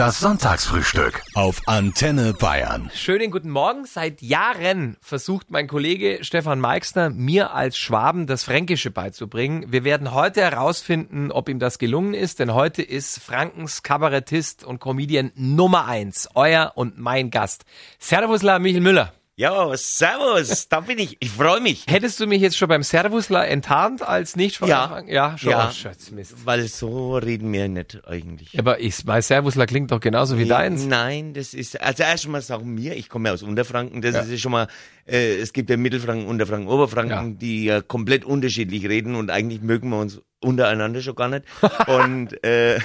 Das Sonntagsfrühstück auf Antenne Bayern. Schönen guten Morgen. Seit Jahren versucht mein Kollege Stefan Meixner, mir als Schwaben das Fränkische beizubringen. Wir werden heute herausfinden, ob ihm das gelungen ist, denn heute ist Frankens Kabarettist und Comedian Nummer eins, euer und mein Gast. Servusla Michel Müller. Ja, servus, da bin ich. Ich freue mich. Hättest du mich jetzt schon beim Servusler enttarnt als nicht Ja. ja, schon. Ja. Oh, Schatz, Mist. Weil so reden wir nicht eigentlich. Aber ich, mein Servusler klingt doch genauso wie deins. Nein, das ist, also erst mal sagen wir, ich komme ja aus Unterfranken, das Ja. ist ja schon mal, äh, es gibt ja Mittelfranken, Unterfranken, Oberfranken, Ja. die ja komplett unterschiedlich reden und eigentlich mögen wir uns untereinander schon gar nicht. und äh,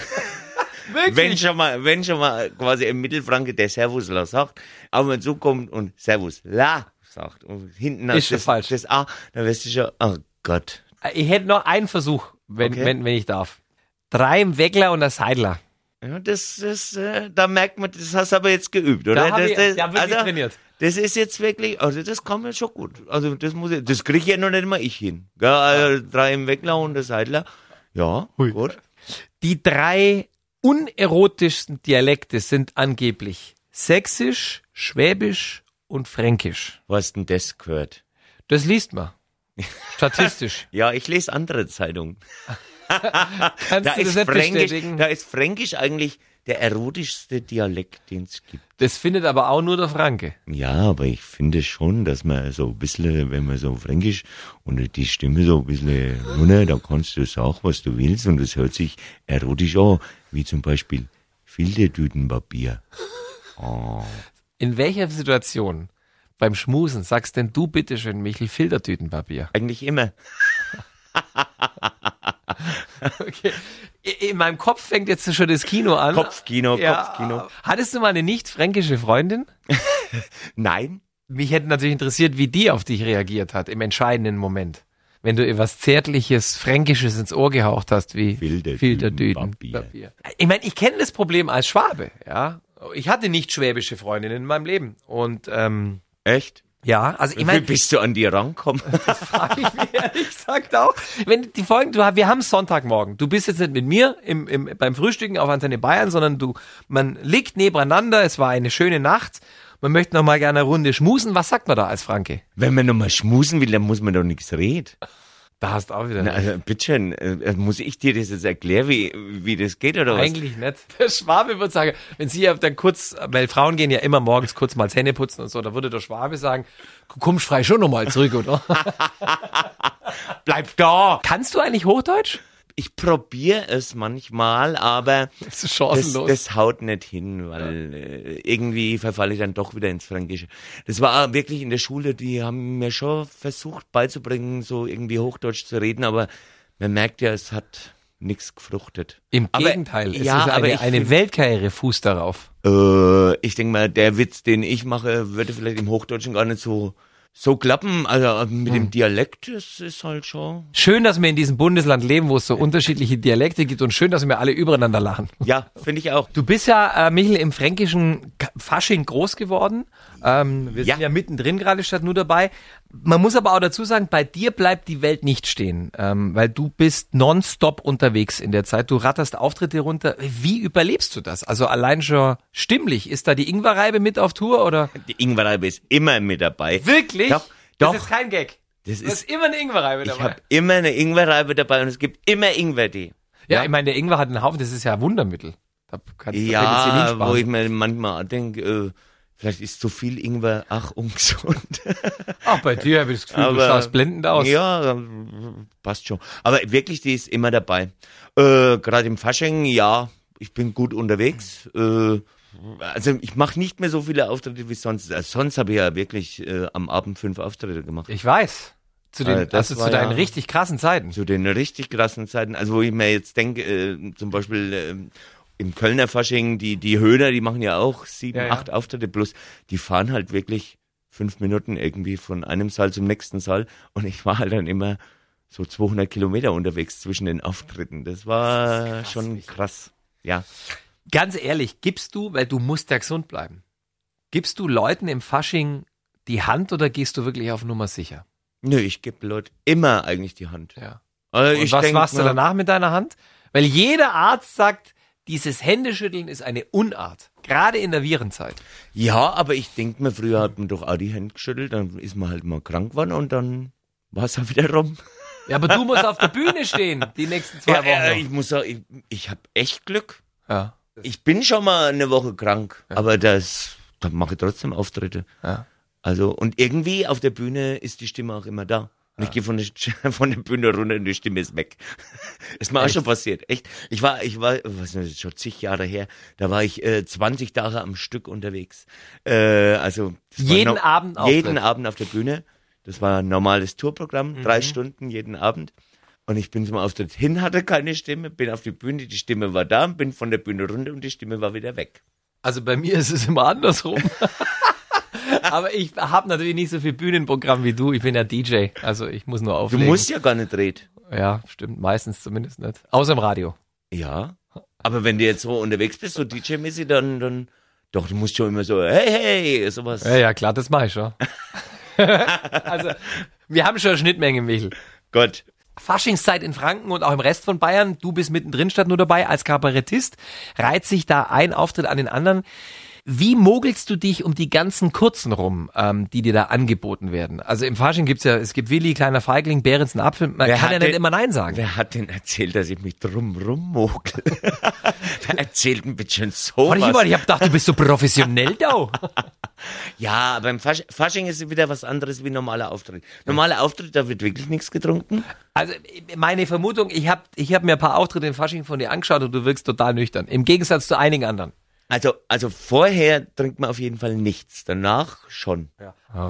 wenn schon mal, wenn schon mal quasi ein Mittelfranke der Servusla sagt, aber wenn so kommt und Servusla sagt und hinten Ist das, falsch. das A, dann wirst du schon, oh Gott. Ich hätte noch einen Versuch, wenn, Okay. wenn, wenn ich darf. Drei im Weckler und ein Seidler. Ja, das, das, äh, da merkt man, das hast du aber jetzt geübt, oder? Da das, ich- das, ja, wirklich also, trainiert. Das ist jetzt wirklich, also das kann man schon gut. Also das muss ich, das kriege ich ja noch nicht mal ich hin. Gell? Also, drei im Weckler und der Seidler. Ja, gut. Die drei unerotischsten Dialekte sind angeblich Sächsisch, Schwäbisch und Fränkisch. Was denn das gehört? Das liest man. Statistisch. Ja, ich lese andere Zeitungen. Kannst Da du das ist, nicht Fränkisch, bestätigen? da ist Fränkisch eigentlich der erotischste Dialekt, den es gibt. Das findet aber auch nur der Franke. Ja, aber ich finde schon, dass man so ein bisschen, wenn man so fränkisch und die Stimme so ein bisschen runter, da kannst du sagen, was du willst und es hört sich erotisch an, wie zum Beispiel Filtertütenpapier. In welcher Situation beim Schmusen sagst denn du bitteschön, Michel, Filtertütenpapier? Eigentlich immer. Okay. In meinem Kopf fängt jetzt schon das Kino an. Kopfkino, Kopfkino. Hattest du mal eine nicht fränkische Freundin? Nein, Mich hätte natürlich interessiert, wie die auf dich reagiert hat im entscheidenden Moment. Wenn du etwas Zärtliches, Fränkisches ins Ohr gehaucht hast, wie. Filtertütenpapier. Ich meine, ich kenne das Problem als Schwabe, ja. Ich hatte nicht schwäbische Freundinnen in meinem Leben. Und ähm, echt? Ja, also ich Wie meine, bist du an die rankommen? frage ich mich ehrlich gesagt auch. Wenn die Folgen, du, wir haben Sonntagmorgen. Du bist jetzt nicht mit mir im, im, beim Frühstücken auf Antenne Bayern, sondern du, man liegt nebeneinander. Es war eine schöne Nacht. Man möchte noch mal gerne eine Runde schmusen. Was sagt man da als Franke? Wenn man nochmal schmusen will, dann muss man doch nichts reden. Da hast du auch wieder. Na, also, bitteschön, äh, muss ich dir das jetzt erklären, wie, wie das geht oder was? Eigentlich nicht. Der Schwabe würde sagen, wenn sie ja dann kurz, weil Frauen gehen ja immer morgens kurz mal Zähne putzen und so, da würde der Schwabe sagen, du kommst frei schon nochmal zurück, oder? Bleib da! Kannst du eigentlich Hochdeutsch? Ich probiere es manchmal, aber Das ist das, chancenlos. das haut nicht hin, weil äh, irgendwie verfalle ich dann doch wieder ins Fränkische. Das war wirklich in der Schule, die haben mir schon versucht beizubringen, so irgendwie Hochdeutsch zu reden, aber man merkt ja, es hat nichts gefruchtet. Im Aber- Gegenteil, es ja, ist aber eine, eine Weltkarriere fußt darauf. Äh, ich denke mal, der Witz, den ich mache, würde vielleicht im Hochdeutschen gar nicht so so klappen. Also mit dem Dialekt, das ist halt schon. Schön, dass wir in diesem Bundesland leben, wo es so unterschiedliche Dialekte gibt und schön, dass wir alle übereinander lachen. Ja, finde ich auch. Du bist ja, äh, Michel, im fränkischen Fasching groß geworden. Ähm, wir sind ja, Ja. mittendrin gerade statt nur dabei. Man muss aber auch dazu sagen, bei dir bleibt die Welt nicht stehen, ähm, weil du bist nonstop unterwegs in der Zeit. Du ratterst Auftritte runter. Wie überlebst du das? Also allein schon stimmlich. Ist da die Ingwerreibe mit auf Tour oder? Die Ingwerreibe ist immer mit dabei. Wirklich? Doch, Das doch. ist kein Gag. Das Du ist, hast immer eine Ingwerreibe ich dabei. habe immer eine Ingwerreibe dabei und es gibt immer Ingwertee. ja, ich meine, der Ingwer hat einen Haufen, das ist ja ein Wundermittel. Da kannst du Ja, wo ich mir manchmal denke, äh, vielleicht ist zu viel Ingwer, ach, ungesund. Ach, bei dir habe ich das Gefühl, du Aber- schaust blendend aus. Ja, passt schon. Aber wirklich, die ist immer dabei. Äh, Gerade im Fasching, ja, ich bin gut unterwegs. Äh, also ich mache nicht mehr so viele Auftritte wie sonst. Also sonst habe ich ja wirklich äh, am Abend fünf Auftritte gemacht. Ich weiß. Zu den, Äh, das also zu deinen ja- richtig krassen Zeiten. Zu den richtig krassen Zeiten. Also wo ich mir jetzt denke, äh, zum Beispiel äh, im Kölner Fasching, die, die Höhner, die machen ja auch sieben, Ja, acht Auftritte plus. Die fahren halt wirklich fünf Minuten irgendwie von einem Saal zum nächsten Saal. Und ich war halt dann immer so 200 Kilometer unterwegs zwischen den Auftritten. Das war krass, schon krass. Ja. Ganz ehrlich, gibst du, weil du musst ja gesund bleiben, gibst du Leuten im Fasching die Hand oder gehst du wirklich auf Nummer sicher? Nö, ich gebe Leuten immer eigentlich die Hand. Ja. Also Und ich was machst du danach mit deiner Hand? Weil jeder Arzt sagt, dieses Händeschütteln ist eine Unart. Gerade in der Virenzeit. Ja, aber ich denke mir, früher hat man doch auch die Hände geschüttelt, dann ist man halt mal krank geworden und dann war es auch wieder rum. Ja, aber du musst auf der Bühne stehen, die nächsten zwei Ja, Wochen. äh, noch. ich muss sagen, ich, ich habe echt Glück. ja. Ich bin schon mal eine Woche krank, aber das, da mache ich trotzdem Auftritte. Ja. Also, und irgendwie auf der Bühne ist die Stimme auch immer da. Und ich gehe von der, von der Bühne runter und die Stimme ist weg. ist mir auch schon passiert, echt. Ich war, ich war, was ist das, schon zig Jahre her, da war ich äh, 20 Tage am Stück unterwegs. Äh, also Jeden no- Abend Auftritt. Jeden Abend auf der Bühne. Das war ein normales Tourprogramm, Mhm. drei Stunden jeden Abend. Und ich bin zum Auftritt hin, hatte keine Stimme, bin auf die Bühne, die Stimme war da, bin von der Bühne runter und die Stimme war wieder weg. Also bei mir ist es immer andersrum. Aber ich habe natürlich nicht so viel Bühnenprogramm wie du. Ich bin ja DJ, also ich muss nur Du auflegen. musst ja gar nicht reden. Ja, stimmt. Meistens zumindest nicht. Außer im Radio. Ja. Aber wenn du jetzt so unterwegs bist, so DJ-mäßig, dann, dann, doch, du musst schon immer so, hey, hey, sowas. Ja, ja, klar, das mache ich schon. also, wir haben schon eine Schnittmenge, Michel. Gott. Faschingszeit in Franken und auch im Rest von Bayern. Du bist mittendrin statt nur dabei. Als Kabarettist reiht sich da ein Auftritt an den anderen. Wie mogelst du dich um die ganzen kurzen rum, ähm, die dir da angeboten werden? Also im Fasching gibt's ja, es gibt Willi, kleiner Feigling, Behrens, ein Apfel. Man Wer kann ja nicht immer Nein sagen. Wer hat denn erzählt, dass ich mich drum rummogel? Wer erzählt ein bisschen so Warte, ich, mal, ich hab gedacht, du bist so professionell da. Ja, beim Fasch Fasching ist es wieder was anderes wie normaler Auftritt. Normaler Auftritt, da wird wirklich nichts getrunken. Also meine Vermutung, ich habe ich hab mir ein paar Auftritte im Fasching von dir angeschaut und du wirkst total nüchtern. Im Gegensatz zu einigen anderen. Also, also vorher trinkt man auf jeden Fall nichts, danach schon.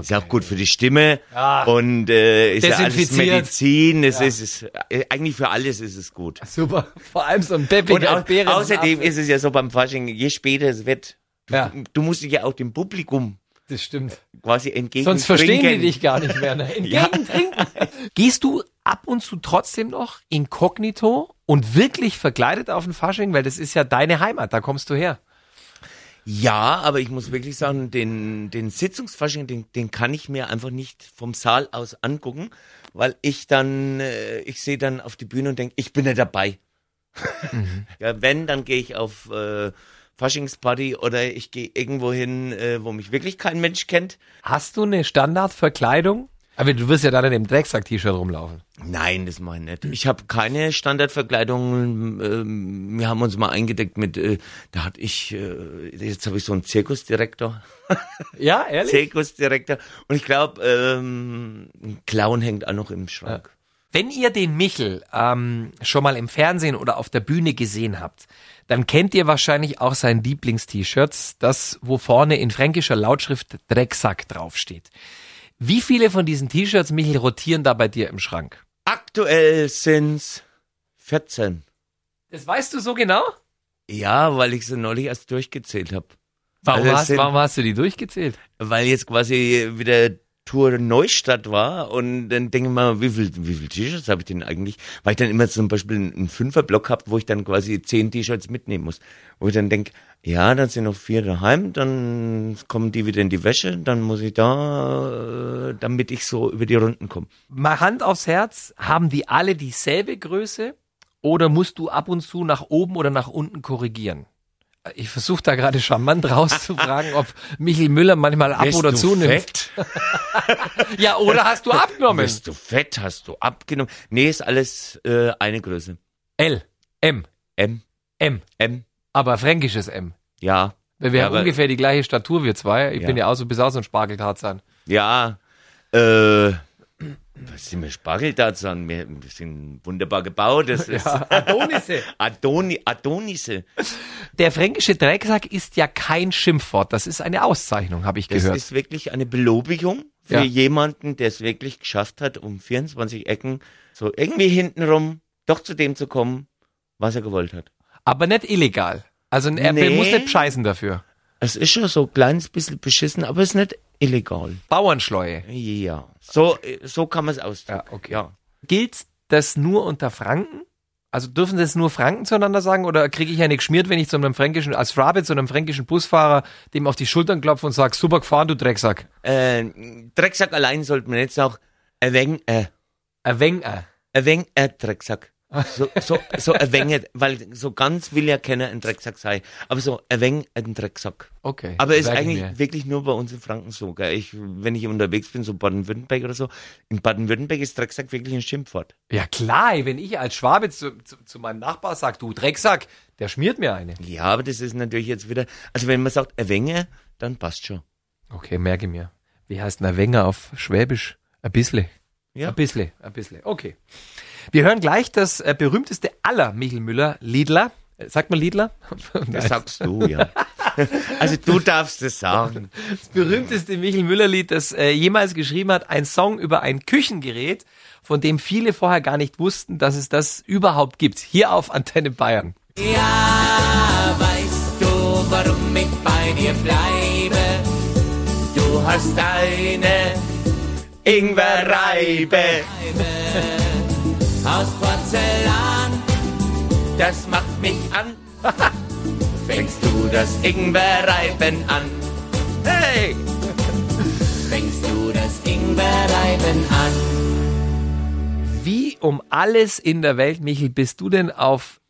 Ist ja auch gut für die Stimme und äh, ist ja alles. Medizin. Es ist, ist äh, eigentlich für alles ist es gut. Super. Vor allem so ein Und peppiger au Behrens. außerdem ist es ja so beim Fasching, je später es wird, du, Ja. du musst dich ja auch dem Publikum Das stimmt. quasi entgegen Sonst verstehen die trinken. dich gar nicht mehr. Ne? Entgegentrinken. Gehst du ab und zu trotzdem noch inkognito und wirklich verkleidet auf den Fasching? Weil das ist ja deine Heimat, da kommst du her. Ja, aber ich muss wirklich sagen, den, den Sitzungsfasching, den, den kann ich mir einfach nicht vom Saal aus angucken, weil ich dann, äh, ich sehe dann auf die Bühne und denke, ich bin ja dabei. ja, wenn, dann gehe ich auf äh, Faschingsparty oder ich gehe irgendwo hin, äh, wo mich wirklich kein Mensch kennt. Hast du eine Standardverkleidung? Aber du wirst ja dann in dem Drecksack-T-Shirt rumlaufen. Nein, das mache ich nicht. Ich habe keine Standardverkleidung. Ähm, wir haben uns mal eingedeckt mit, äh, da hatte ich, äh, jetzt habe ich so einen Zirkusdirektor. Ja, ehrlich? Zirkusdirektor. Und ich glaube, ähm, ein Clown hängt auch noch im Schrank. Wenn ihr den Michel ähm, schon mal im Fernsehen oder auf der Bühne gesehen habt, dann kennt ihr wahrscheinlich auch sein Lieblingst-T-Shirts, das, wo vorne in fränkischer Lautschrift Drecksack draufsteht. Wie viele von diesen T-Shirts, Michel, rotieren da bei dir im Schrank? Aktuell sind's 14. Das weißt du so genau? Ja, weil ich sie neulich erst durchgezählt habe. Warum, Also es hast, sind- warum hast du die durchgezählt? Weil jetzt quasi wieder Tour Neustadt war und dann denke ich mal, wie viel, wie viel T-Shirts habe ich denn eigentlich? Weil ich dann immer zum Beispiel einen Fünferblock habe, wo ich dann quasi zehn T-Shirts mitnehmen muss. Wo ich dann denke, ja, dann sind noch vier daheim, dann kommen die wieder in die Wäsche, dann muss ich da, äh, damit ich so über die Runden komme. Mal Hand aufs Herz, haben die alle dieselbe Größe oder musst du ab und zu nach oben oder nach unten korrigieren? Ich versuche da gerade charmant rauszufragen, ob Michel Müller manchmal ab Bist oder zunimmt. fett? Ja, oder hast du abgenommen? Bist du fett? Hast du abgenommen? Nee, ist alles äh, eine Größe. L, M, M, M, M, aber fränkisches M. ja. Weil wir Ja, haben ungefähr die gleiche Statur, wir zwei. Ich Ja. bin ja auch so bis auch so ein Spargeltarzan. Ja, äh, was sind wir Spargeltarzan? Wir, wir sind wunderbar gebaut. Das ist Adonisse. Adoni, Adonisse. Der fränkische Drecksack ist ja kein Schimpfwort. Das ist eine Auszeichnung, habe ich Das gehört. ist wirklich eine Belobigung für Ja. jemanden, der es wirklich geschafft hat, um 24 Ecken so irgendwie hintenrum doch zu dem zu kommen, was er gewollt hat. aber nicht illegal. Also er Nee. muss nicht scheißen dafür. Es ist schon so ein kleines bisschen beschissen, aber es ist nicht illegal. Bauernschleue. Ja, so, so kann man es ausdrücken. Ja, okay. Ja. Gilt das nur unter Franken? Also dürfen das nur Franken zueinander sagen oder kriege ich eine geschmiert, wenn ich zu einem fränkischen, als Schwabe zu einem fränkischen Busfahrer dem auf die Schultern klopfe und sage, super gefahren, du Drecksack. Äh, Drecksack allein sollte man jetzt auch wenig, äh, wenig, äh. wenig, äh, Drecksack. So, so, so ein wenig, weil so ganz will ja keiner ein Drecksack sein. Aber so ein wenig ein Drecksack. Okay. Aber ist eigentlich mir. wirklich nur bei uns in Franken so. Gell? Ich, wenn ich unterwegs bin, so Baden-Württemberg oder so, in Baden-Württemberg ist Drecksack wirklich ein Schimpfwort. Ja klar, wenn ich als Schwabe zu, zu, zu meinem Nachbar sag, du Drecksack, der schmiert mir eine. Ja, aber das ist natürlich jetzt wieder, also wenn man sagt ein wenig, dann passt schon. Okay, merke mir. Wie heißt ein Wenger auf Schwäbisch? Ein bissle. Ja. Ein bissle, ein bissle. Okay. Wir hören gleich das äh, berühmteste aller Michel Müller, Liedler. Äh, Sagt man Liedler? Das sagst du, ja. Also du darfst es sagen. Das berühmteste Michel Müller-Lied, das äh, jemals geschrieben hat, ein Song über ein Küchengerät, von dem viele vorher gar nicht wussten, dass es das überhaupt gibt. Hier auf Antenne Bayern. Ja, weißt du, warum ich bei dir bleibe? Du hast eine Ingwerreibe. Aus Porzellan, das macht mich an. Fängst du das Ingwerreiben an? Hey! Fängst du das Ingwerreiben an? Wie um alles in der Welt, Michel, bist du denn auf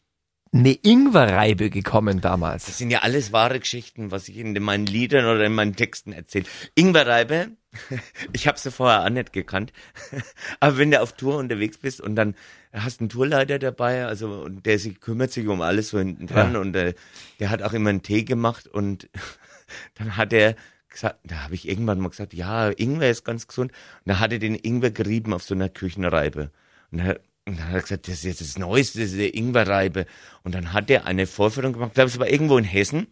eine Ingwerreibe gekommen damals? Das sind ja alles wahre Geschichten, was ich in meinen Liedern oder in meinen Texten erzähle. Ingwerreibe, ich habe sie vorher auch nicht gekannt, aber wenn du auf Tour unterwegs bist und dann hast einen Tourleiter dabei, also und der sich kümmert sich um alles so hinten dran Ja. und äh, der hat auch immer einen Tee gemacht und dann hat er gesagt, da habe ich irgendwann mal gesagt, ja, Ingwer ist ganz gesund. Und da hat er den Ingwer gerieben auf so einer Küchenreibe. Und dann, und dann hat er gesagt, das ist jetzt das Neueste, das ist die Ingwerreibe. Und dann hat er eine Vorführung gemacht, ich glaube, es war irgendwo in Hessen.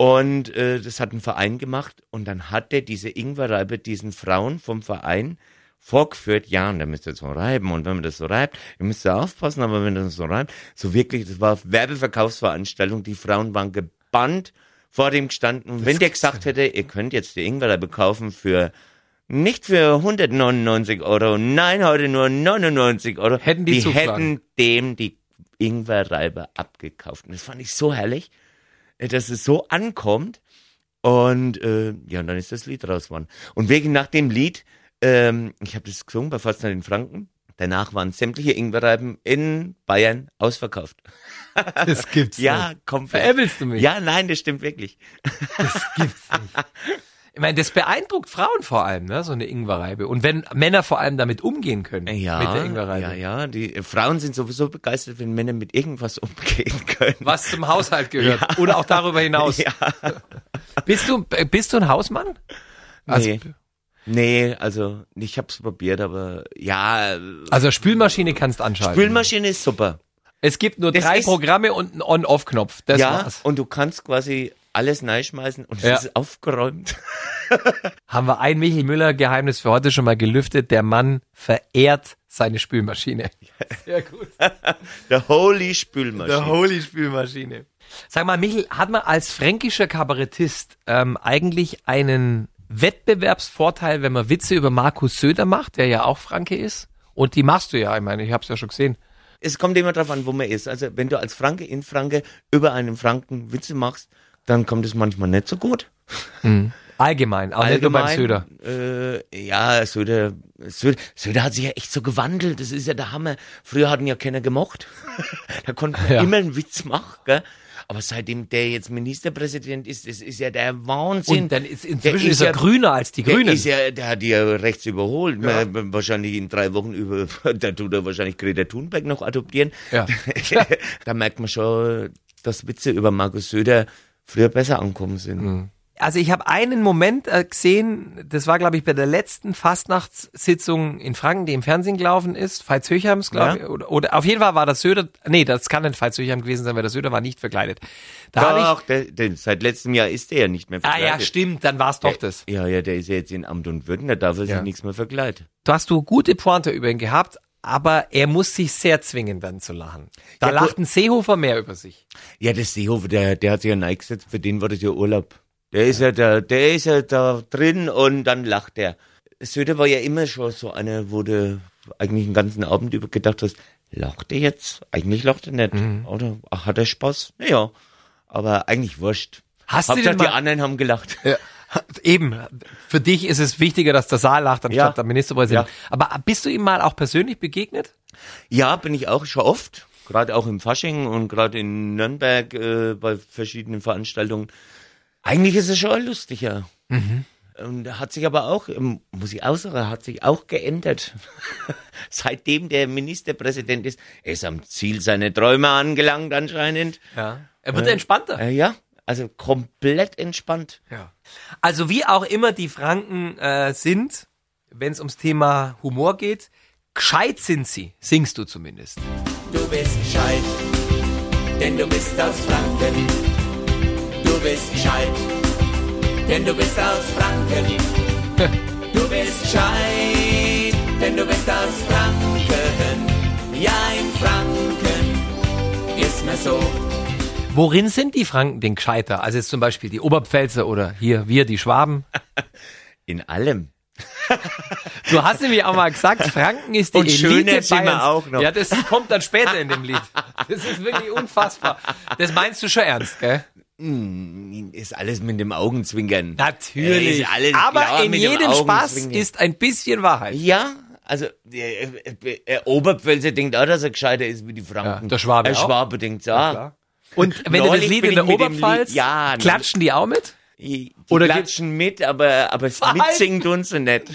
Und äh, das hat ein Verein gemacht. Und dann hat er diese Ingwerreibe diesen Frauen vom Verein vorgeführt, ja, und da müsst ihr so reiben. Und wenn man das so reibt, ihr müsst ja aufpassen, aber wenn das so reibt, so wirklich, das war Werbeverkaufsveranstaltung, die Frauen waren gebannt vor dem gestanden. Und wenn der gesagt hätte, ihr könnt jetzt die Ingwerreibe kaufen für nicht für 199 Euro, nein, heute nur 99 Euro. Hätten die die hätten dem die Ingwerreibe abgekauft. Und das fand ich so herrlich, dass es so ankommt. Und äh, ja, und dann ist das Lied raus geworden. Und wegen nach dem Lied, ähm, ich habe das gesungen bei Fastnacht in Franken. Danach waren sämtliche Ingwerreiben in Bayern ausverkauft. Das gibt's Ja, komplett. Veräppelst du mich? Ja, nein, das stimmt wirklich. Ich meine, das beeindruckt Frauen vor allem, ne? so eine Ingwerreibe. Und wenn Männer vor allem damit umgehen können, Ja, mit der Ingwerreibe. ja, ja. Die äh, Frauen sind sowieso begeistert, wenn Männer mit irgendwas umgehen können. Was zum Haushalt gehört. Oder auch darüber hinaus. Ja. Bist du, bist du ein Hausmann? Also, Nee. Nee, also ich hab's probiert, aber ja, also Spülmaschine kannst anschalten. Spülmaschine ist super. es gibt nur Das drei Programme und einen On-Off-Knopf. Das ja, war's. und du kannst quasi alles neischmeißen und es Ja. ist aufgeräumt. Haben wir ein Michel Müller Geheimnis für heute schon mal gelüftet. Der Mann verehrt seine Spülmaschine. Sehr gut. Der Holy Spülmaschine. Holy Spülmaschine. Sag mal, Michel, hat man als fränkischer Kabarettist ähm, eigentlich einen Wettbewerbsvorteil, wenn man Witze über Markus Söder macht, der ja auch Franke ist? Und die machst du ja, ich meine, ich hab's ja schon gesehen. es kommt immer drauf an, wo man ist. Also wenn du als Franke in Franke über einen Franken Witze machst, dann kommt es manchmal nicht so gut. Allgemein, auch nicht nur beim Söder. Äh, ja, Söder, Söder, Söder hat sich ja echt so gewandelt. Das ist ja der Hammer. Früher hatten ja keiner gemocht. da konnte man Ja. immer einen Witz machen, gell? Aber seitdem der jetzt Ministerpräsident ist, das ist ja der Wahnsinn. Und dann ist Der inzwischen ist er ja- grüner als die der Grünen. ist ja, der hat die ja rechts überholt. Man- Wahrscheinlich in drei Wochen über, da tut er wahrscheinlich Greta Thunberg noch adoptieren. Ja. da merkt man schon, dass Witze über Markus Söder früher besser ankommen sind. Also ich habe einen Moment äh, gesehen, das war glaube ich bei der letzten Fastnachtssitzung in Franken, die im Fernsehen gelaufen ist, Veits Höchheims, glaube Ja. ich, oder, oder auf jeden Fall war das Söder, nee, das kann nicht Veits Höchheim gewesen sein, weil der Söder war nicht verkleidet. Da habe ich, Doch, der, der, seit letztem Jahr ist der ja nicht mehr ah verkleidet. ja, stimmt, dann war es doch das. Ja, ja, der ist ja jetzt in Amt und Würden, da darf er sich Ja. nichts mehr verkleiden. Du hast du gute Pointe über ihn gehabt, aber er muss sich sehr zwingen, dann zu lachen. Da Ja, lacht ein Seehofer mehr über sich. Ja, der Seehofer, der, der hat sich ja neigesetzt, für den war das ja Urlaub. Der ist ja da, der ist ja da drin und dann lacht er. Söder war ja immer schon so einer, wo du eigentlich den ganzen Abend über gedacht hast, lacht er jetzt? Eigentlich lacht er nicht. Mhm. Oder ach, hat er Spaß? Naja, aber eigentlich wurscht. Hast du Hauptsache, denn die mal- anderen haben gelacht. Ja. Eben, für dich ist es wichtiger, dass der Saal lacht, anstatt Ja. der Ministerpräsident. Ja. Aber bist du ihm mal auch persönlich begegnet? Ja, bin ich auch schon oft. gerade auch im Fasching und gerade in Nürnberg äh, bei verschiedenen Veranstaltungen. Eigentlich ist es schon lustiger. Und hat sich aber auch, ähm, muss ich auch sagen, hat sich auch geändert. Seitdem der Ministerpräsident ist, er ist am Ziel seiner Träume angelangt anscheinend. Ja. Er wird entspannter. Äh, ja, also komplett entspannt. Ja. Also wie auch immer die Franken äh, sind, wenn es ums Thema Humor geht, gescheit sind sie, singst du zumindest. Du bist gescheit, denn du bist aus Franken. Du bist gescheit, denn du bist aus Franken. Du bist gescheit, denn du bist aus Franken. Ja, in Franken ist mir so. Worin sind die Franken denn gescheiter? Also jetzt zum Beispiel die Oberpfälzer oder hier wir, die Schwaben. In allem. Du hast nämlich auch mal gesagt, Franken ist die Und Elite Bayerns. auch noch. Ja, das kommt dann später in dem Lied. Das ist wirklich unfassbar. Das meinst du schon ernst, gell? Ist alles mit dem Augenzwinkern. Natürlich. Ist alles Aber klar in jedem Spaß ist ein bisschen Wahrheit. Ja, also der, der, der Oberpfälzer denkt auch, dass er gescheiter ist wie die Franken. Ja, der Schwabe Der auch. Schwabe denkt, ja. klar. Und wenn du das Lied in der Oberpfalz, ja, klatschen die auch mit? Die, die Oder klatschen mit, aber, aber mitsingen tun sie nicht.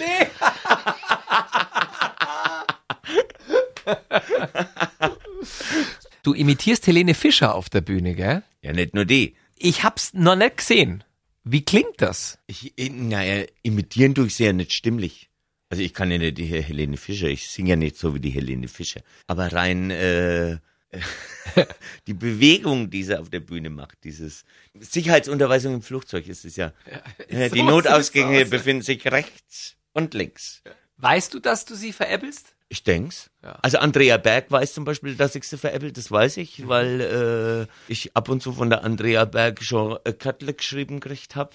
Du imitierst Helene Fischer auf der Bühne, gell? Ja, nicht nur die. Ich hab's noch nicht gesehen. Wie klingt das? Ich, ich- naja, imitieren tue ich sie ja nicht stimmlich. Also ich kann ja nicht die Helene Fischer, ich singe ja nicht so wie die Helene Fischer. Aber rein äh, die Bewegung, die sie auf der Bühne macht, dieses Sicherheitsunterweisung im Flugzeug ist es ja. Die so Notausgänge sieht's aus. befinden sich rechts und links. Weißt du, dass du sie veräppelst? Ich denk's. Also Andrea Berg weiß zum Beispiel, dass ich sie veräppelt, das weiß ich, weil äh, ich ab und zu von der Andrea Berg schon äh, Kattle geschrieben gekriegt habe,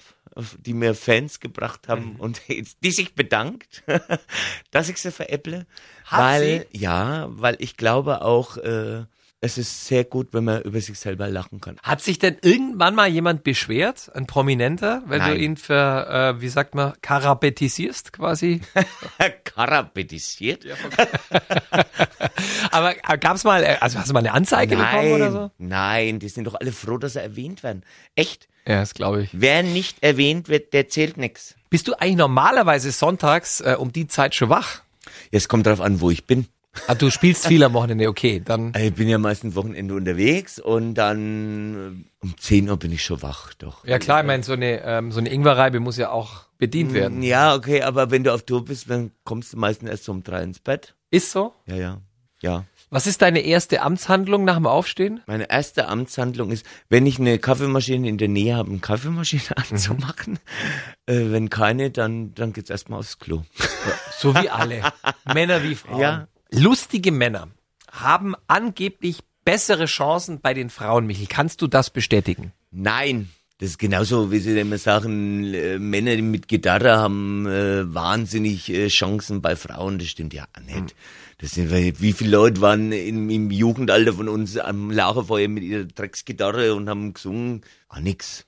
die mir Fans gebracht haben und die sich bedankt, dass ich sie veräpple. Hat weil, ja, weil ich glaube auch, äh, es ist sehr gut, wenn man über sich selber lachen kann. Hat sich denn irgendwann mal jemand beschwert, ein Prominenter, wenn Nein. du ihn für, äh, wie sagt man, karabetisierst quasi? Karabetisiert? Aber äh, gab's mal, äh, also hast du mal eine Anzeige bekommen oder so? nein, die sind doch alle froh, dass sie erwähnt werden. Echt? Ja, das glaube ich. Wer nicht erwähnt wird, der zählt nix. Bist du eigentlich normalerweise sonntags äh, um die Zeit schon wach? Es kommt darauf an, wo ich bin. Ah, du spielst viel am Wochenende, okay, dann. Ich bin ja meistens Wochenende unterwegs und dann äh, um 10 Uhr bin ich schon wach, doch. Ja klar, ich meine, so eine, ähm, so eine Ingwerreibe muss ja auch bedient werden. Ja, okay, aber wenn du auf Tour bist, dann kommst du meistens erst um drei ins Bett. Ist so? Ja, ja, ja. Was ist deine erste Amtshandlung nach dem Aufstehen? Meine erste Amtshandlung ist, wenn ich eine Kaffeemaschine in der Nähe habe, eine Kaffeemaschine anzumachen. Äh, wenn keine, dann, dann geht's erstmal aufs Klo. So wie alle. Männer wie Frauen. Ja. Lustige Männer haben angeblich bessere Chancen bei den Frauen, Michel. Kannst du das bestätigen? Nein. Das ist genauso, wie sie immer sagen, äh, Männer mit Gitarre haben äh, wahnsinnig äh, Chancen bei Frauen. Das stimmt ja auch nicht. Das sind, wie viele Leute waren im, im Jugendalter von uns am Lagerfeuer mit ihrer Drecksgitarre und haben gesungen? Ah, nix.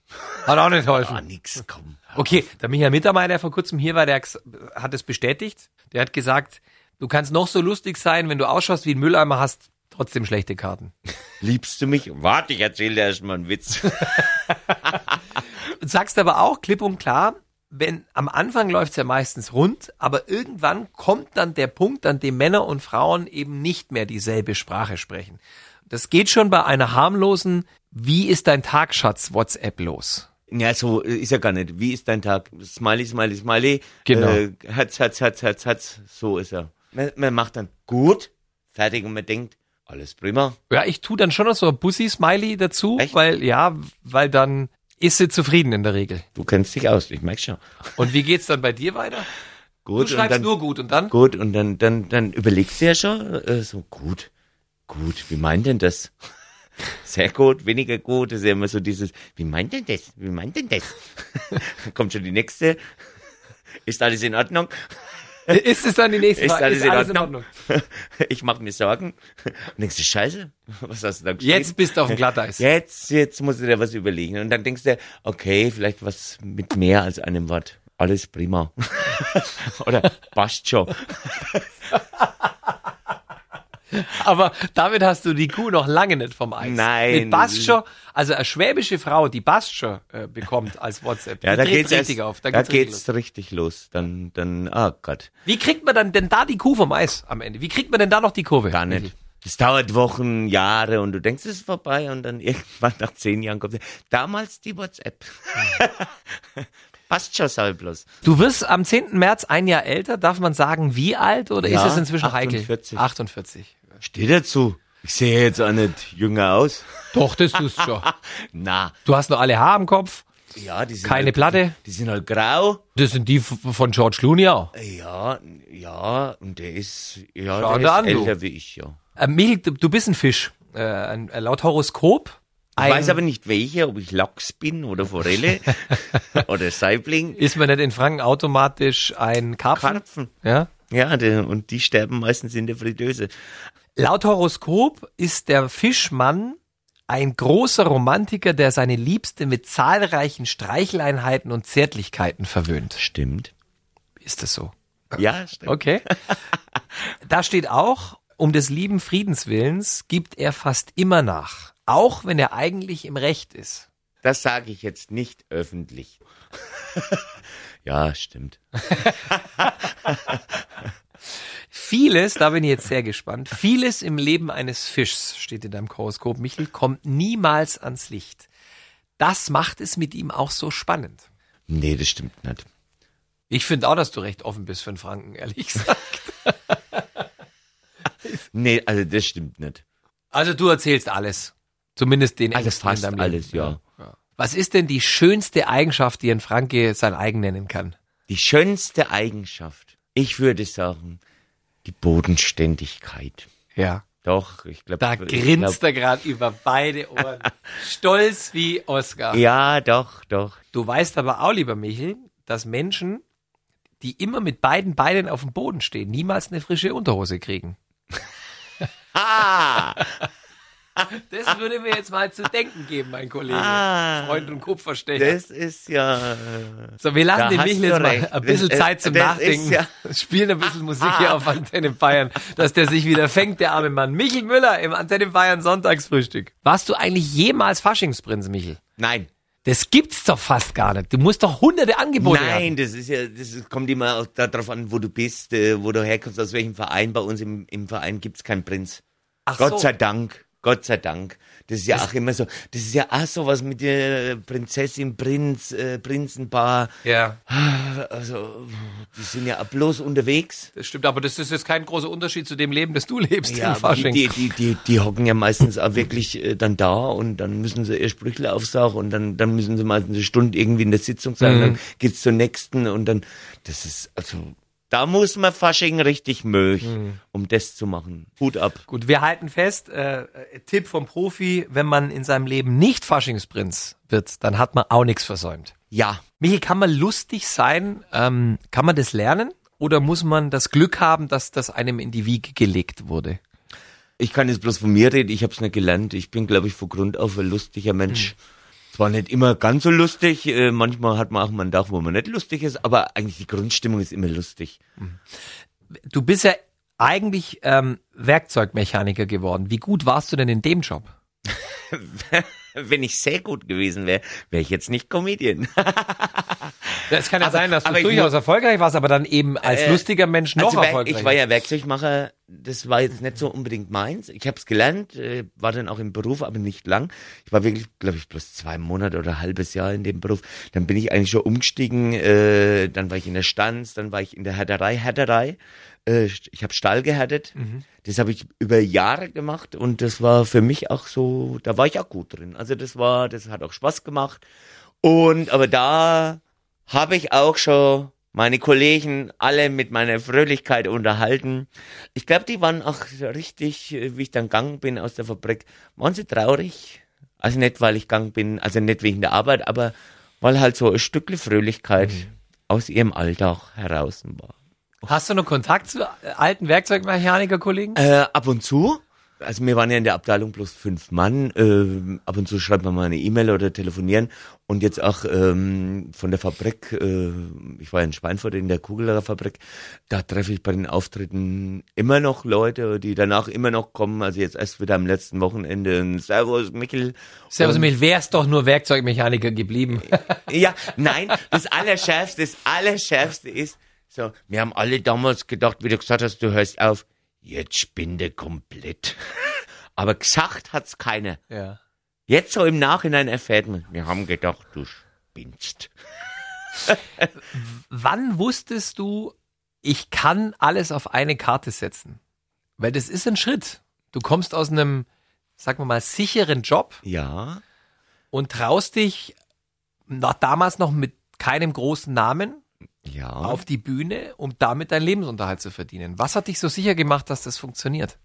Hat auch nicht geholfen. Ah, nix, komm. Okay, der Michael Mittermeier, der vor kurzem hier war, der hat es bestätigt. Der hat gesagt, du kannst noch so lustig sein, wenn du ausschaust wie ein Mülleimer, hast trotzdem schlechte Karten. Liebst du mich? Warte, ich erzähle dir erst mal einen Witz. Du sagst aber auch klipp und klar, wenn am Anfang läuft's ja meistens rund, aber irgendwann kommt dann der Punkt, an dem Männer und Frauen eben nicht mehr dieselbe Sprache sprechen. Das geht schon bei einer harmlosen Wie ist dein Tag, Schatz, WhatsApp los? Ja, so äh, ist ja gar nicht. Wie ist dein Tag? Smiley, smiley, smiley. Genau. Äh, Herz, Herz, Herz, Herz, Herz. So ist er. Man, man macht dann gut, fertig und man denkt, alles prima. Ja, ich tu dann schon noch so ein Bussi-Smiley dazu, Echt? weil, ja, weil dann ist sie zufrieden in der Regel. Du kennst dich aus, ich merk schon. Und wie geht's dann bei dir weiter? Gut, Du schreibst dann, nur gut und dann? gut und dann, dann, dann überlegst du ja schon, äh, so gut, gut, wie meint denn das? Sehr gut, weniger gut, das ist ja immer so dieses, wie meint denn das? Wie meint denn das? Kommt schon die nächste. Ist alles in Ordnung? Ist es dann die nächste Ist Frage? alles, in, Ordnung? Ich mache mir Sorgen. Und denkst du, scheiße, was hast du da geschrieben? Jetzt bist du auf dem Glatteis. Jetzt, jetzt musst du dir was überlegen. Und dann denkst du, okay, vielleicht was mit mehr als einem Wort. Alles prima. Oder passt schon. Aber damit hast du die Kuh noch lange nicht vom Eis. Nein. Mit Bastscher, also eine schwäbische Frau, die Bastscher äh, bekommt als WhatsApp. Ja, da geht's, richtig erst, auf. da, Da geht's richtig geht's los. richtig los. Dann, dann, ah Gott, Wie kriegt man dann denn da die Kuh vom Eis am Ende? Wie kriegt man denn da noch die Kurve? gar nicht. Das dauert Wochen, Jahre und du denkst, es ist vorbei und dann irgendwann nach zehn Jahren kommt damals die WhatsApp. Passt schon, sag ich bloß. Du wirst am 10. März ein Jahr älter. Darf man sagen, wie alt oder Ja, ist es inzwischen 48. heikel? 48. Steht dazu. Ich sehe jetzt auch nicht jünger aus. Doch, das tust du schon. Na, Du hast noch alle Haare im Kopf. ja, die sind Keine halt, Platte? Die, die sind halt grau. Das sind die von George Clooney auch. Ja, ja, und der ist, ja, Schau der ist an, du. älter wie ich, ja. Äh, Michael, du, bist ein Fisch. Äh, ein, laut Horoskop. Ich Ein, weiß aber nicht welche, ob ich Lachs bin oder Forelle oder Saibling. ist man nicht in Franken automatisch ein Karpfen? Karpfen. Ja. Ja, und die sterben meistens in der Fritteuse. Laut Horoskop ist der Fischmann ein großer Romantiker, der seine Liebste mit zahlreichen Streicheleinheiten und Zärtlichkeiten verwöhnt. Stimmt. Ist das so? Ja, stimmt. Okay. Da steht auch, um des lieben Friedenswillens gibt er fast immer nach, auch wenn er eigentlich im Recht ist. Das sage ich jetzt nicht öffentlich. ja, stimmt. Vieles, da bin ich jetzt sehr gespannt, vieles im Leben eines Fischs, steht in deinem Horoskop, Michel, kommt niemals ans Licht. Das macht es mit ihm auch so spannend. Nee, das stimmt nicht. Ich finde auch, dass du recht offen bist für einen Franken, ehrlich gesagt. Nee, also das stimmt nicht. Also du erzählst alles. Zumindest den Also Ängsten in fast alles, ja. Was ist denn die schönste Eigenschaft, die ein Franke sein eigen nennen kann? Die schönste Eigenschaft, ich würde sagen, die Bodenständigkeit. Ja. Doch, ich glaube. Da grinst er gerade über beide Ohren. Stolz wie Oscar. Ja, doch, doch. Du weißt aber auch, lieber Michel, dass Menschen, die immer mit beiden Beinen auf dem Boden stehen, niemals eine frische Unterhose kriegen. Ah, Das würde mir jetzt mal zu denken geben, mein Kollege. Ah. Freund und Kupferstecher. das ist ja. So, wir lassen hast Michel jetzt mal recht. ein bisschen Das- Zeit zum Nachdenken. ja- Spielen ein bisschen Musik hier auf Antenne Bayern, dass der sich wieder fängt, der arme Mann. Michel Müller im Antenne Bayern Sonntagsfrühstück. Warst du eigentlich jemals Faschingsprinz, Michel? Nein. Das gibt's doch fast gar nicht. Du musst doch hunderte Angebote haben. Nein, das ist ja, das ist, kommt immer darauf an, wo du bist, äh, wo du herkommst, aus welchem Verein. Bei uns im, im Verein gibt's keinen Prinz. Ach Gott so. sei Dank. Gott sei Dank. Das ist ja auch immer so. Das ist ja auch so was mit der Prinzessin, Prinz, äh, Prinzenpaar. Ja, Also, die sind ja bloß unterwegs. das stimmt. Aber das ist jetzt kein großer Unterschied zu dem Leben, das du lebst Ja, im Fasching. die, die, die, die hocken ja meistens auch wirklich äh, dann da und dann müssen sie ihr Sprüchle aufsagen und dann, dann müssen sie meistens eine Stunde irgendwie in der Sitzung sein, Mhm. dann geht's zur nächsten und dann, das ist, also, da muss man Fasching richtig mögen, Mhm. um das zu machen. Hut ab. Gut, wir halten fest, äh, Tipp vom Profi, wenn man in seinem Leben nicht Faschingsprinz wird, dann hat man auch nichts versäumt. Ja, Michael, kann man lustig sein? Ähm, kann man das lernen? Oder muss man das Glück haben, dass das einem in die Wiege gelegt wurde? ich kann jetzt bloß von mir reden, ich hab's nicht gelernt. Ich bin, glaube ich, von Grund auf ein lustiger Mensch. Zwar nicht immer ganz so lustig, äh, manchmal hat man auch mal einen Tag, wo man nicht lustig ist, aber eigentlich die Grundstimmung ist immer lustig. Du bist ja eigentlich ähm, Werkzeugmechaniker geworden. Wie gut warst du denn in dem Job? Wenn ich sehr gut gewesen wäre, wäre ich jetzt nicht Comedian. Es kann ja sein, dass du aber ich durchaus mu- erfolgreich warst, aber dann eben als Äh, lustiger Mensch noch also erfolgreicher. ich war ja Werkzeugmacher, das war jetzt nicht so unbedingt meins. Ich habe es gelernt, äh, war dann auch im Beruf, aber nicht lang. Ich war wirklich, glaube ich, bloß zwei Monate oder ein halbes Jahr in dem Beruf. Dann bin ich eigentlich schon umgestiegen, äh, dann war ich in der Stanz, dann war ich in der Härterei, Härterei. Äh, ich habe Stall gehärtet. Das habe ich über Jahre gemacht und das war für mich auch so, da war ich auch gut drin. Also das war, das hat auch Spaß gemacht. Und aber da habe ich auch schon meine Kollegen alle mit meiner Fröhlichkeit unterhalten. Ich glaube, die waren auch richtig, wie ich dann gegangen bin aus der Fabrik, waren sie traurig. Also nicht, weil ich gegangen bin, also nicht wegen der Arbeit, aber weil halt so ein Stückle Fröhlichkeit aus ihrem Alltag heraus war. Hast du noch Kontakt zu alten Werkzeugmechaniker-Kollegen? Äh, ab und zu, also wir waren ja in der Abteilung bloß fünf Mann. Äh, ab und zu schreibt man mal eine E-Mail oder telefonieren. Und jetzt auch ähm, von der Fabrik, äh, ich war in Schweinfurt in der Kugeler Fabrik, da treffe ich bei den Auftritten immer noch Leute, die danach immer noch kommen. Also jetzt erst wieder am letzten Wochenende Servus Michel. Servus Michel, wär's doch nur Werkzeugmechaniker geblieben. ja, nein, das Allerschärfste, das Allerschärfste ist, so, wir haben alle damals gedacht, wie du gesagt hast, du hörst auf, jetzt spinde komplett. Aber gesagt hat's keiner. ja. Jetzt so im Nachhinein erfährt man, wir haben gedacht, du spinnst. Wann wusstest du, ich kann alles auf eine Karte setzen? Weil das ist ein Schritt. Du kommst aus einem, sagen wir mal, sicheren Job Ja, und traust dich nach damals noch mit keinem großen Namen ja. auf die Bühne, um damit deinen Lebensunterhalt zu verdienen. Was hat dich so sicher gemacht, dass das funktioniert?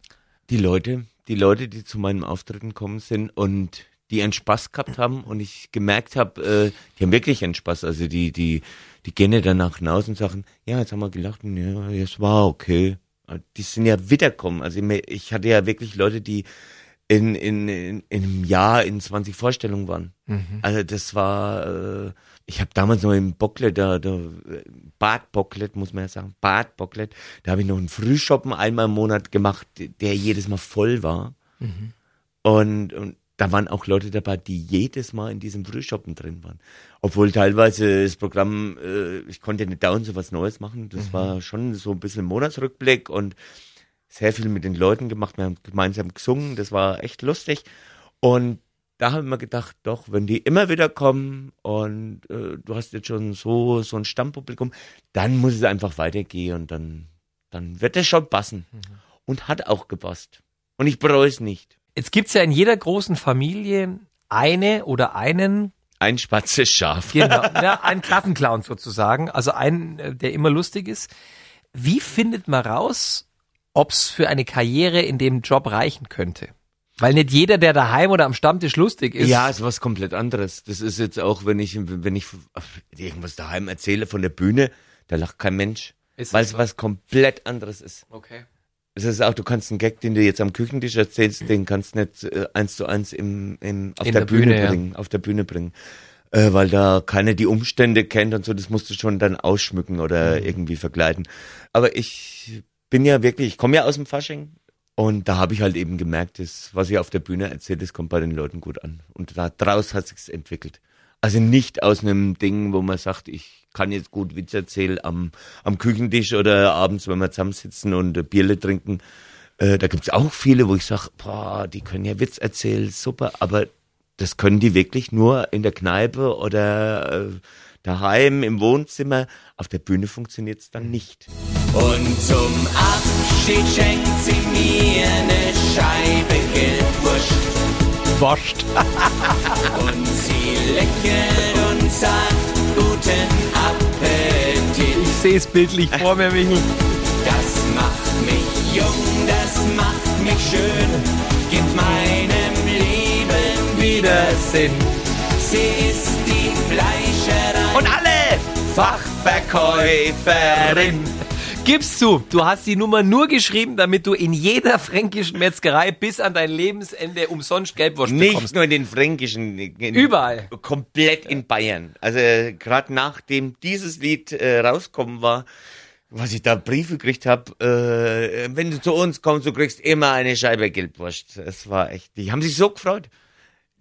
die Leute, die Leute, die zu meinem Auftritten kommen sind und die einen Spaß gehabt haben und ich gemerkt habe, äh, die haben wirklich einen Spaß. Also die, die, die gehen ja danach hinaus und sagen, ja, jetzt haben wir gelacht und ja, es war okay. Die sind ja wiederkommen. Also ich- hatte ja wirklich Leute, die in, in, in, in einem Jahr in 20 Vorstellungen waren. Also das war, äh, ich habe damals noch im Bocklet, da, da Bad Bocklet, muss man ja sagen, Bad Bocklet, da habe ich noch einen Frühshoppen einmal im Monat gemacht, der jedes Mal voll war. Und, und da waren auch Leute dabei, die jedes Mal in diesem Frühshoppen drin waren. Obwohl teilweise das Programm, äh, ich konnte nicht dauernd so was Neues machen. Das war schon so ein bisschen Monatsrückblick und sehr viel mit den Leuten gemacht. Wir haben gemeinsam gesungen, das war echt lustig. Und da haben wir gedacht, doch, wenn die immer wieder kommen und äh, du hast jetzt schon so, so ein Stammpublikum, dann muss es einfach weitergehen und dann, dann wird es schon passen. Und hat auch gepasst. Und ich bereue es nicht. Jetzt gibt's ja in jeder großen Familie eine oder einen, Ein schwarzes Schaf. genau, ja, einen Klassenclown sozusagen, also einen, äh, der immer lustig ist. Wie findet man raus, ob's für eine Karriere in dem Job reichen könnte? Weil nicht jeder, der daheim oder am Stammtisch lustig ist. Ja, ist was komplett anderes. Das ist jetzt auch, wenn ich, wenn ich irgendwas daheim erzähle von der Bühne, da lacht kein Mensch. Weil es was komplett anderes ist. Okay. Es ist auch, du kannst einen Gag, den du jetzt am Küchentisch erzählst, den kannst du nicht äh, eins zu eins im, im, auf In der, der Bühne, Bühne, ja. bringen, auf der Bühne bringen. Äh, weil da keiner die Umstände kennt und so, das musst du schon dann ausschmücken oder Mhm. irgendwie verkleiden. Aber ich bin ja wirklich, ich komme ja aus dem Fasching und da habe ich halt eben gemerkt, dass, was ich auf der Bühne erzähle, das kommt bei den Leuten gut an. Und da draus hat sich's entwickelt. Also nicht aus einem Ding, wo man sagt, ich kann jetzt gut Witz erzählen am, am Küchentisch oder abends, wenn wir zusammensitzen und Bierle trinken. Äh, da gibt's auch viele, wo ich sage, die können ja Witz erzählen, super, aber das können die wirklich nur in der Kneipe oder äh, daheim im Wohnzimmer. Auf der Bühne funktioniert's dann nicht. Und zum Abschied schenkt sie mir eine Scheibe Gelbwurst. Wascht. Und sie lächelt und sagt guten Appetit. Ich sehe es bildlich vor mir, Michel. Das macht mich jung, das macht mich schön, gibt meinem Leben wieder Sinn. Sie ist die Fleischerei. Und alle Fachverkäuferin. Gibst du, du hast die Nummer nur geschrieben, damit du in jeder fränkischen Metzgerei bis an dein Lebensende umsonst Gelbwurst Nicht bekommst. nur in den Fränkischen. In, Überall. Komplett in Bayern. Also gerade nachdem dieses Lied äh, rauskommen war, was ich da Briefe gekriegt habe, äh, wenn du zu uns kommst, du kriegst immer eine Scheibe Gelbwurst. Es war echt, die haben sich so gefreut.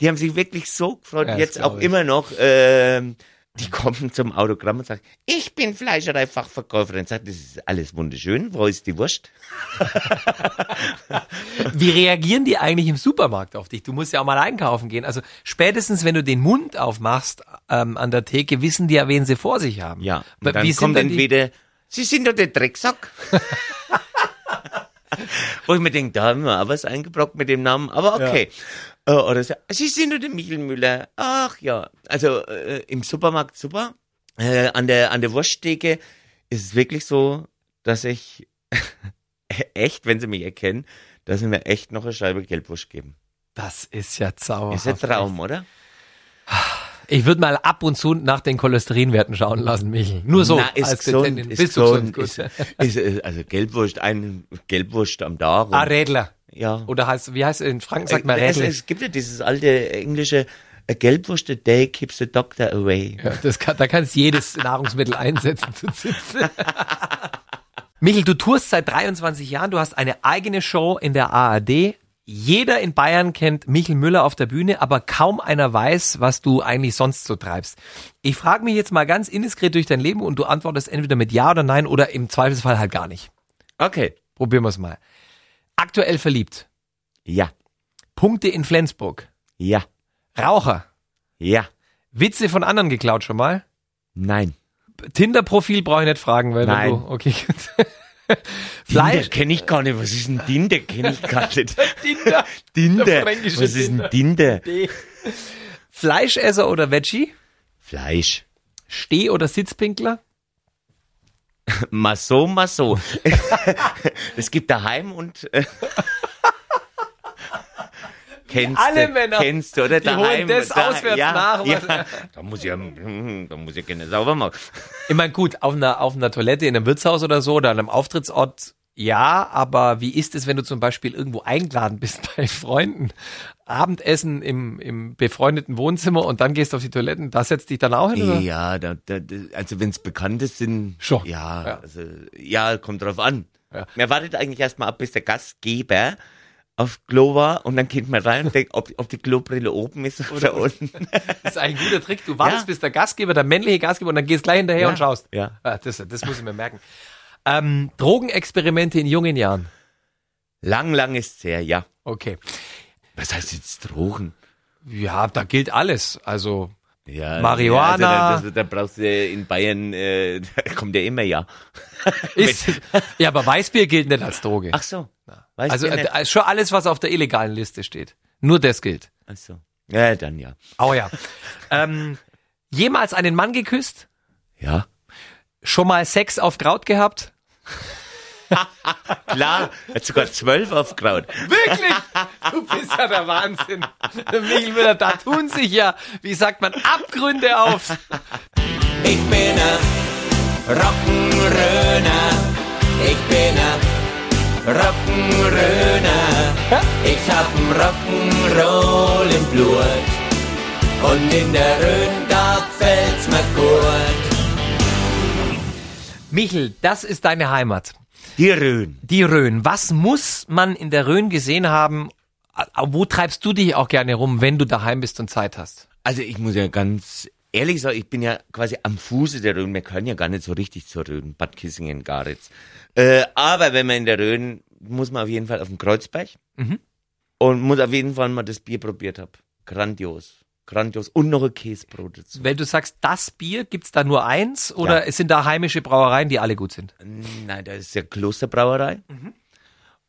Die haben sich wirklich so gefreut. Ja, Jetzt auch ich. immer noch. ähm, die kommen zum Autogramm und sagen, ich bin Fleischereifachverkäuferin. Sagt, das ist alles wunderschön. Wo ist die Wurst? Wie reagieren die eigentlich im Supermarkt auf dich? Du musst ja auch mal einkaufen gehen. Also spätestens, wenn du den Mund aufmachst ähm, an der Theke, wissen die ja, wen sie vor sich haben. Ja. Aber Und dann wie kommt entweder, Sie sind doch der Drecksack. Wo ich mir denke, da haben wir auch was eingebrockt mit dem Namen, aber okay. Äh, Oder so, Sie sind doch der Michel Müller. Ach ja. Also äh, im Supermarkt super. Äh, an der an der Wursttheke ist es wirklich so, dass ich echt, wenn sie mich erkennen, dass sie mir echt noch eine Scheibe Gelbwurst geben. Das ist ja zauberhaft. Ist ein Traum, oder? Ich würde mal ab und zu nach den Cholesterinwerten schauen lassen, Michel. Nur so. Na, ist als gesund, ist du gesund, ist, ist, äh, also Gelbwurst, ein Gelbwurst am Tag. Ah, Rädler. ja. Oder heißt, wie heißt es in Franken sagt man Äh, es, es gibt ja dieses alte englische A Gelbwurst a day keeps the doctor away. Ja, das kann, da kannst jedes Nahrungsmittel einsetzen zu Zipfel. Michel, du tourst seit 23 Jahren, du hast eine eigene Show in der ARD. Jeder in Bayern kennt Michel Müller auf der Bühne, aber kaum einer weiß, was du eigentlich sonst so treibst. Ich frage mich jetzt mal ganz indiskret durch dein Leben und du antwortest entweder mit Ja oder Nein oder im Zweifelsfall halt gar nicht. Okay. Probieren wir es mal. Aktuell verliebt. Ja. Punkte in Flensburg. Ja. Raucher. Ja. Witze von anderen geklaut schon mal. Nein. Tinder-Profil brauche ich nicht fragen, weil Nein. wenn du, okay. Dinder Fleisch. kenne ich gar nicht. Was ist ein Dinder? Kenne ich gar nicht. Dinder. Der fränkische Was ist ein Dinder? Fleischesser oder Veggie? Fleisch. Steh- oder Sitzpinkler? Masso, Masso. es gibt daheim und äh, kennst alle du, Männer, kennst du, oder die holen daheim. das da, auswärts ja, nach, Ja. Da muss ich ja, hm, da muss ich gerne sauber machen. Ich meine, gut, auf einer, auf einer Toilette in einem Wirtshaus oder so oder an einem Auftrittsort, ja, aber wie ist es, wenn du zum Beispiel irgendwo eingeladen bist bei Freunden? Abendessen im, im befreundeten Wohnzimmer und dann gehst du auf die Toiletten, da setzt dich dann auch hin, oder? Ja, da, da, da, also wenn es Bekannte sind, Schon. Ja, Ja. Also, ja, kommt drauf an. Ja. Man wartet eigentlich erstmal ab, bis der Gastgeber auf Klo war und dann geht man rein und denkt, ob, ob die Klobrille oben ist oder, unten. Das ist ein guter Trick. Du wartest, Ja. bis der Gastgeber, der männliche Gastgeber, und dann gehst gleich hinterher Ja. und schaust. Ja. Ah, das, das muss ich mir merken. Ähm, Drogenexperimente in jungen Jahren. Lang, lang ist's her, ja. Okay. Was heißt jetzt Drogen? Ja, da gilt alles. Also, Ja, Marihuana. Ja, also da, da, da brauchst du in Bayern, äh, da kommt ja immer ja. ist, ja, aber Weißbier gilt nicht als Droge. Ach so. Weißt also, äh, schon alles, was auf der illegalen Liste steht. Nur das gilt. Ach so. Ja, dann ja. Oh ja. ähm, jemals einen Mann geküsst? Ja. Schon mal Sex auf Kraut gehabt? Klar, hat sogar zwölf aufgegraut. Wirklich? Du bist ja der Wahnsinn. Michael Müller, da tun sich ja, wie sagt man, Abgründe auf. Ich bin ein Rock'n'Röner. Ich bin ein Rock'n'Röner. Ich hab'n Rock'n'Roll im Blut. Und in der Rhön, da fällt's mir gut. Michel, das ist deine Heimat. Die Rhön. Die Rhön. Was muss man in der Rhön gesehen haben? Wo treibst du dich auch gerne rum, wenn du daheim bist und Zeit hast? Also ich muss ja ganz ehrlich sagen, ich bin ja quasi am Fuße der Rhön. Wir können ja gar nicht so richtig zur Rhön. Bad Kissingen, Garitz. Äh, aber wenn man in der Rhön, muss man auf jeden Fall auf den Kreuzberg. Und muss auf jeden Fall mal das Bier probiert haben. Grandios. Grandios. Und noch ein Käsebrot dazu. Wenn du sagst, das Bier, gibt's da nur eins oder Ja. es sind da heimische Brauereien, die alle gut sind? Nein, da ist ja Klosterbrauerei.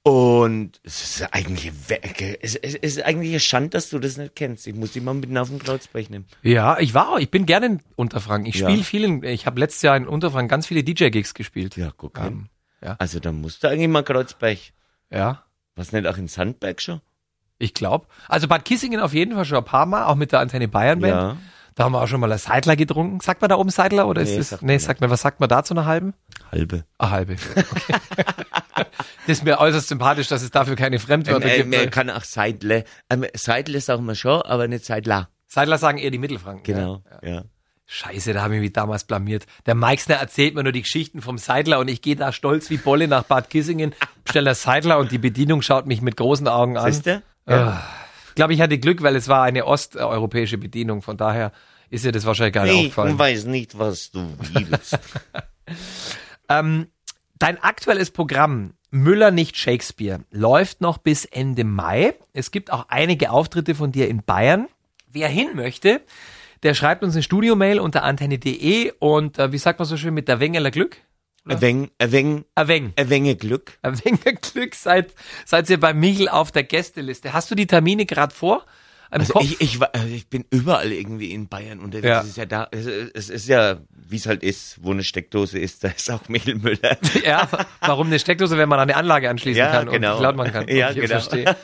Und es ist eigentlich, es, ist eigentlich eine Schande, dass du das nicht kennst. Ich muss dich mal mitten auf den Kreuzberg nehmen. Ja, ich war, auch- ich bin gerne in Unterfranken. Ich Ja. spiele viel, in, ich habe letztes Jahr in Unterfranken ganz viele DJ-Gigs gespielt. Ja, guck Ähm. Ja. Also da musst du eigentlich mal Kreuzberg. Ja, Was nicht auch in Sandberg schon? ich glaube. Also Bad Kissingen auf jeden Fall schon ein paar Mal, auch mit der Antenne Bayern Band. Ja. Da haben wir auch schon mal ein Seidler getrunken. Sagt man da oben Seidler oder ist Nee, das? sagt Nee, man sagt mir, was sagt man da zu einer halben? Halbe. Eine halbe. Okay. das ist mir äußerst sympathisch, dass es dafür keine Ähm, Fremdwörter äh, gibt. man kann auch Seidle. Ähm, Seidle sagen wir schon, aber nicht Seidler. Seidler sagen eher die Mittelfranken. Genau. Ja. Ja. Scheiße, da habe ich mich damals blamiert. Der Meixner erzählt mir nur die Geschichten vom Seidler und ich gehe da stolz wie Bolle nach Bad Kissingen, bestelle Seidler und die Bedienung schaut mich mit großen Augen an. Siehst du? Ich glaube, ich hatte Glück, weil es war eine osteuropäische Bedienung. Von daher ist ihr das wahrscheinlich gar nicht Ich aufgefallen. weiß nicht, was du willst. Ähm, dein aktuelles Programm Müller nicht Shakespeare läuft noch bis Ende Mai. Es gibt auch einige Auftritte von dir in Bayern. Wer hin möchte, der schreibt uns eine Studiomail unter antenne.de und äh, wie sagt man so schön mit der Wengeler Glück? ein wenig, ein wenig, Ein Weng. ein wenig Glück. Ein Wenger Glück seid, seid ihr bei Michel auf der Gästeliste. Hast du die Termine gerade vor? Im Also Kopf? ich, ich, war- also ich bin überall irgendwie in Bayern unterwegs. Ja. Es ist ja da, es, es ist ja, wie es halt ist, wo eine Steckdose ist, da ist auch Michel Müller. Ja, warum eine Steckdose, wenn man an eine Anlage anschließen Ja, kann genau. und laut machen kann. Ja, genau. verstehe.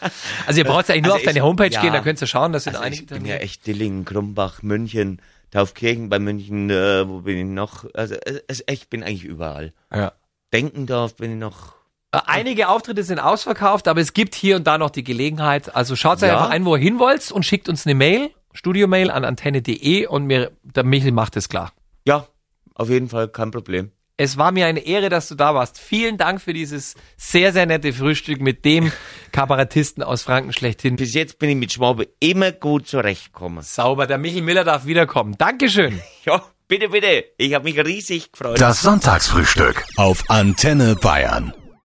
Also ihr braucht eigentlich nur Also auf deine ich- Homepage ja. gehen, da könnt ihr schauen, das sind Also einige ich bin ja echt Dillingen, Krumbach, München, Taufkirchen bei München, äh, wo bin ich noch? Also es, es, ich bin eigentlich überall. Ja. Denkendorf bin ich noch. Äh, Einige Auftritte sind ausverkauft, aber es gibt hier und da noch die Gelegenheit. Also schaut euch Ja. einfach ein, wo ihr hin wollt und schickt uns eine Mail, Studiomail an antenne.de und mir, der Michel macht es klar. Ja, auf jeden Fall, kein Problem. Es war mir eine Ehre, dass du da warst. Vielen Dank für dieses sehr, sehr nette Frühstück mit dem Kabarettisten aus Franken schlechthin. Bis jetzt bin ich mit Schwabe immer gut zurechtgekommen. Sauber, der Michel Miller darf wiederkommen. Dankeschön. Ja, bitte, bitte. Ich habe mich riesig gefreut. Das Sonntagsfrühstück auf Antenne Bayern.